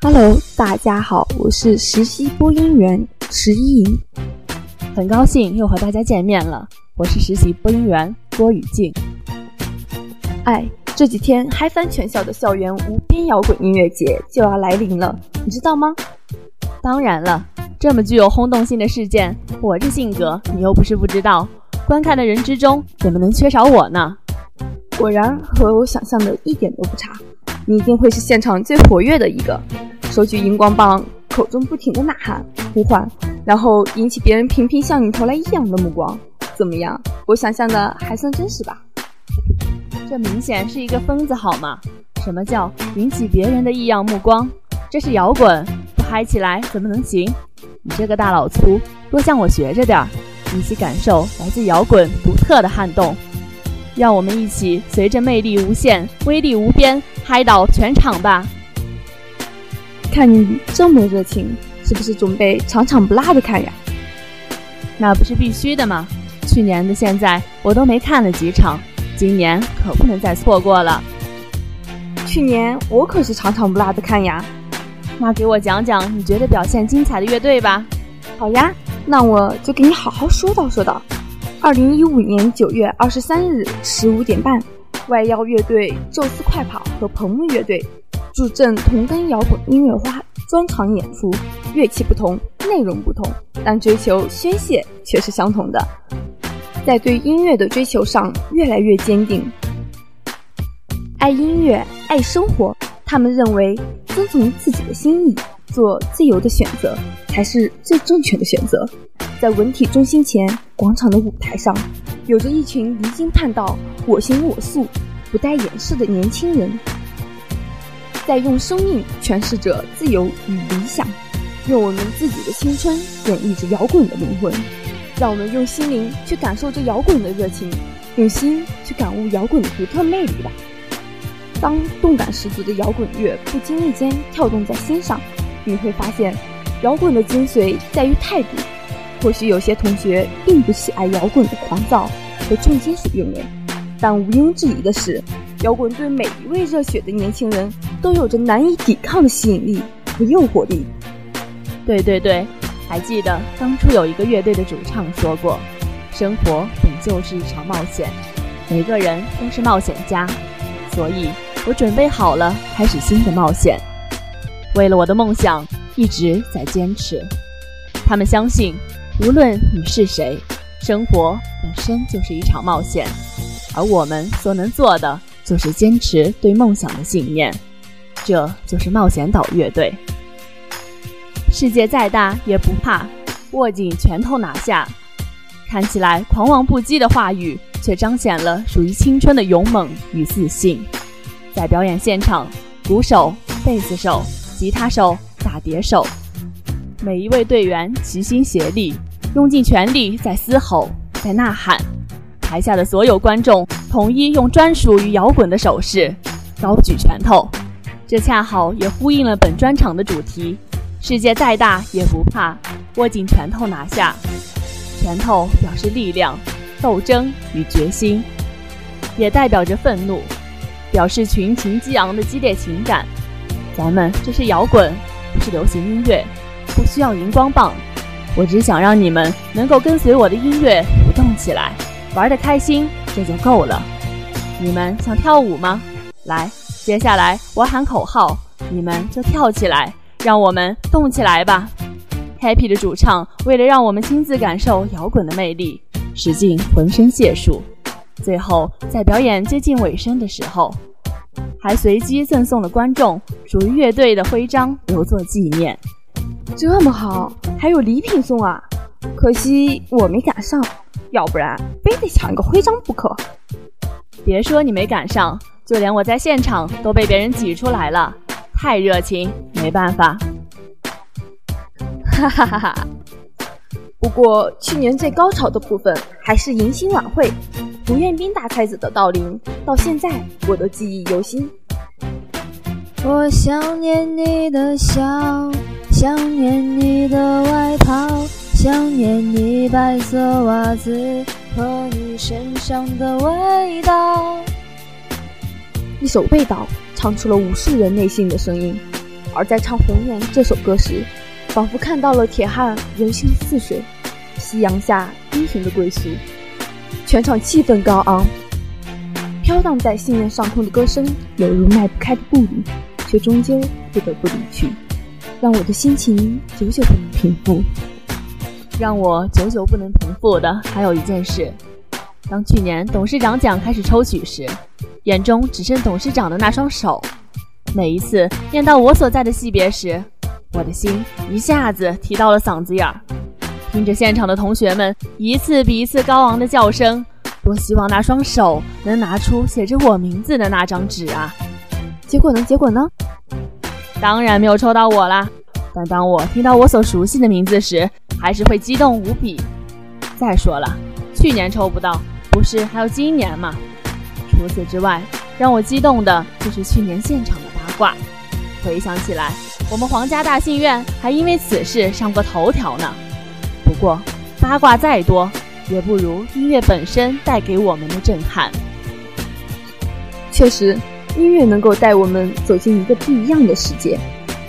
Hello，大家好，我是实习播音员石一莹，很高兴又和大家见面了。我是实习播音员郭雨静。哎，这几天嗨翻全校的校园无边摇滚音乐节就要来临了，你知道吗？当然了，这么具有轰动性的事件，我这性格你又不是不知道。观看的人之中，怎么能缺少我呢？果然和我想象的一点都不差，你一定会是现场最活跃的一个，手举荧光棒，口中不停的呐喊呼唤，然后引起别人频频向你投来异样的目光。怎么样？我想象的还算真实吧？这明显是一个疯子好吗？什么叫引起别人的异样目光？这是摇滚，不嗨起来怎么能行？你这个大老粗，多向我学着点儿，一起感受来自摇滚独特的撼动。让我们一起随着魅力无限、威力无边，嗨倒全场吧！看你这么热情，是不是准备场场不落的看呀？那不是必须的吗？去年的现在我都没看了几场，今年可不能再错过了。去年我可是场场不落的看呀。那给我讲讲你觉得表现精彩的乐队吧。好呀，那我就给你好好说道说道。二零一五年九月二十三日十五点半，外邀乐队宙斯快跑和彭木乐队助阵同根摇滚音乐花专场演出。乐器不同，内容不同，但追求宣泄却是相同的。在对音乐的追求上越来越坚定，爱音乐，爱生活。他们认为，遵从自己的心意，做自由的选择，才是最正确的选择。在文体中心前广场的舞台上，有着一群离经叛道、我行我素、不带掩饰的年轻人，在用生命诠释着自由与理想，用我们自己的青春演绎着摇滚的灵魂。让我们用心灵去感受这摇滚的热情，用心去感悟摇滚的独特魅力吧。当动感十足的摇滚乐不经意间跳动在心上，你会发现，摇滚的精髓在于态度。或许有些同学并不喜爱摇滚的狂躁和重金属韵味，但毋庸置疑的是，摇滚对每一位热血的年轻人都有着难以抵抗的吸引力和诱惑力。对对对，还记得当初有一个乐队的主唱说过：“生活本就是一场冒险，每个人都是冒险家。”所以，我准备好了开始新的冒险。为了我的梦想，一直在坚持。他们相信。无论你是谁，生活本身就是一场冒险，而我们所能做的就是坚持对梦想的信念。这就是冒险岛乐队。世界再大也不怕，握紧拳头拿下。看起来狂妄不羁的话语，却彰显了属于青春的勇猛与自信。在表演现场，鼓手、贝斯手、吉他手、打碟手，每一位队员齐心协力。用尽全力在嘶吼，在呐喊，台下的所有观众统一用专属于摇滚的手势，高举拳头。这恰好也呼应了本专场的主题：世界再大也不怕，握紧拳头拿下。拳头表示力量、斗争与决心，也代表着愤怒，表示群情激昂的激烈情感。咱们这是摇滚，不是流行音乐，不需要荧光棒。我只想让你们能够跟随我的音乐舞动起来，玩得开心，这就够了。你们想跳舞吗？来，接下来我喊口号，你们就跳起来，让我们动起来吧。Happy 的主唱为了让我们亲自感受摇滚的魅力，使尽浑身解数。最后在表演接近尾声的时候，还随机赠送了观众属于乐队的徽章，留作纪念。这么好，还有礼品送啊！可惜我没赶上，要不然非得抢一个徽章不可。别说你没赶上，就连我在现场都被别人挤出来了，太热情，没办法。哈哈哈哈！不过去年最高潮的部分还是迎新晚会，胡彦斌大太子的道林，到现在我都记忆犹新。我想念你的笑。想念你的外套，想念你白色袜子和你身上的味道。一首《味道》唱出了无数人内心的声音，而在唱《红颜》这首歌时，仿佛看到了铁汉人生似水，夕阳下英雄的归宿。全场气氛高昂，飘荡在信念上空的歌声犹如迈不开的步履，却终究不得不离去，让我的心情久久不能平复。让我久久不能平复的还有一件事：当去年董事长奖开始抽取时，眼中只剩董事长的那双手。每一次念到我所在的系别时，我的心一下子提到了嗓子眼儿。听着现场的同学们一次比一次高昂的叫声，多希望那双手能拿出写着我名字的那张纸啊！结果呢？结果呢？当然没有抽到我啦。但当我听到我所熟悉的名字时，还是会激动无比。再说了，去年抽不到，不是还有今年吗？除此之外，让我激动的就是去年现场的八卦。回想起来，我们皇家大戏院还因为此事上过头条呢。不过，八卦再多，也不如音乐本身带给我们的震撼。确实，音乐能够带我们走进一个不一样的世界，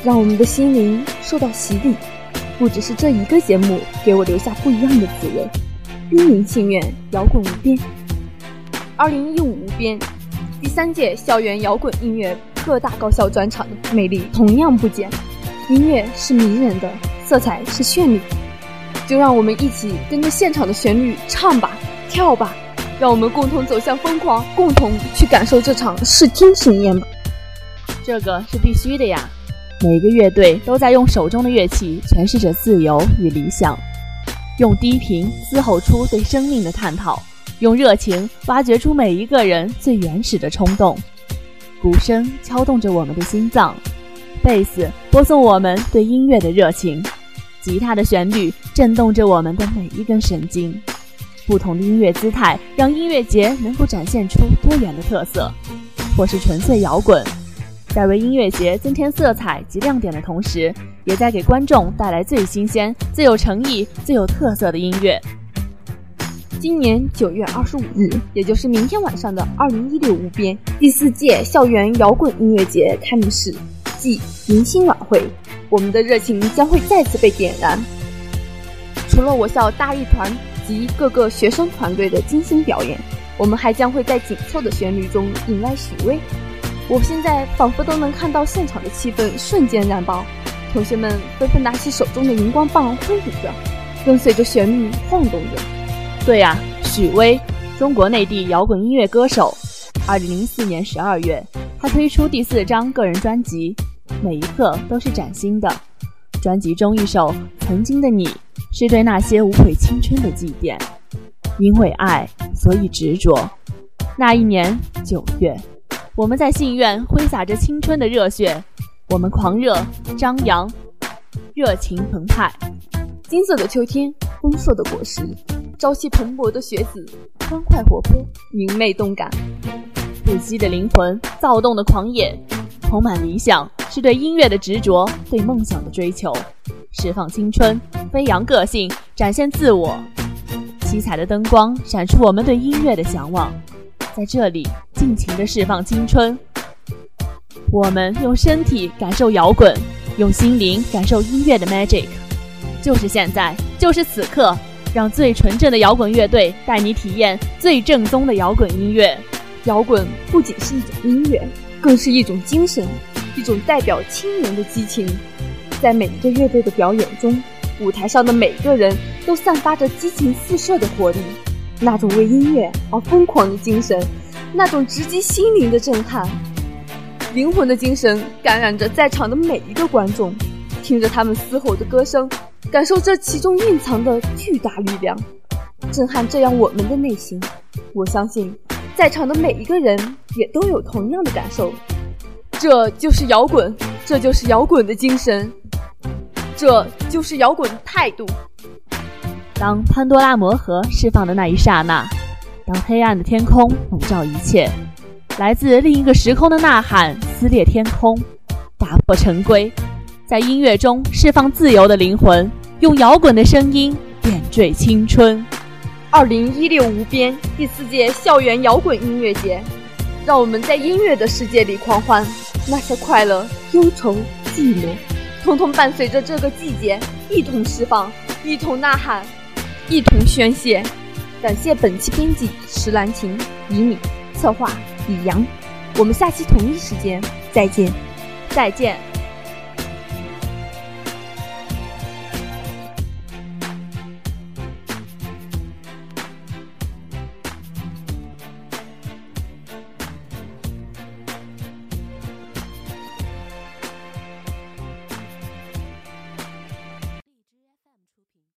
让我们的心灵受到洗礼。不只是这一个节目给我留下不一样的滋味。冰灵信愿摇滚无边，二零一五无边，第三届校园摇滚音乐各大高校专场的魅力同样不减。音乐是迷人的，色彩是绚丽。就让我们一起跟着现场的旋律唱吧，跳吧，让我们共同走向疯狂，共同去感受这场视听盛宴吧。这个是必须的呀！每个乐队都在用手中的乐器诠释着自由与理想，用低频嘶吼出对生命的探讨，用热情挖掘出每一个人最原始的冲动。鼓声敲动着我们的心脏，贝斯播送我们对音乐的热情。吉他的旋律震动着我们的每一根神经，不同的音乐姿态让音乐节能够展现出多元的特色，或是纯粹摇滚，在为音乐节增添色彩及亮点的同时，也在给观众带来最新鲜、最有诚意、最有特色的音乐。今年九月二十五日，也就是明天晚上的二零一六无边第四届校园摇滚音乐节开幕式暨迎新晚会。我们的热情将会再次被点燃。除了我校大艺团及各个学生团队的精心表演，我们还将会在紧凑的旋律中引来许巍。我现在仿佛都能看到现场的气氛瞬间燃爆，同学们纷纷拿起手中的荧光棒挥舞着，跟随着旋律晃动着。对呀，许巍，中国内地摇滚音乐歌手。二零零四年十二月，他推出第四张个人专辑。每一刻都是崭新的。专辑中一首《曾经的你》是对那些无悔青春的祭奠，因为爱，所以执着。那一年九月，我们在信院挥洒着青春的热血，我们狂热、张扬、热情澎湃。金色的秋天，丰硕的果实，朝气蓬勃的学子，欢快活泼，明媚动感，不羁的灵魂，躁动的狂野，充满理想。是对音乐的执着，对梦想的追求，释放青春，飞扬个性，展现自我。七彩的灯光闪出我们对音乐的向往，在这里尽情的释放青春。我们用身体感受摇滚，用心灵感受音乐的 magic。就是现在，就是此刻，让最纯正的摇滚乐队带你体验最正宗的摇滚音乐。摇滚不仅是一种音乐，更是一种精神。一种代表青年的激情，在每一个乐队的表演中，舞台上的每个人都散发着激情四射的活力，那种为音乐而疯狂的精神，那种直击心灵的震撼，灵魂的精神感染着在场的每一个观众，听着他们嘶吼的歌声，感受这其中蕴藏的巨大力量，震撼这样我们的内心。我相信，在场的每一个人也都有同样的感受。这就是摇滚，这就是摇滚的精神，这就是摇滚的态度。当潘多拉魔盒释放的那一刹那，当黑暗的天空笼罩一切，来自另一个时空的呐喊撕裂天空，打破陈规，在音乐中释放自由的灵魂，用摇滚的声音点缀青春。二零一六无边第四届校园摇滚音乐节，让我们在音乐的世界里狂欢。那些快乐、忧愁、寂寞，通通伴随着这个季节一同释放，一同呐喊，一同宣泄。感谢本期编辑石兰琴、以米，策划李阳。我们下期同一时间再见，再见。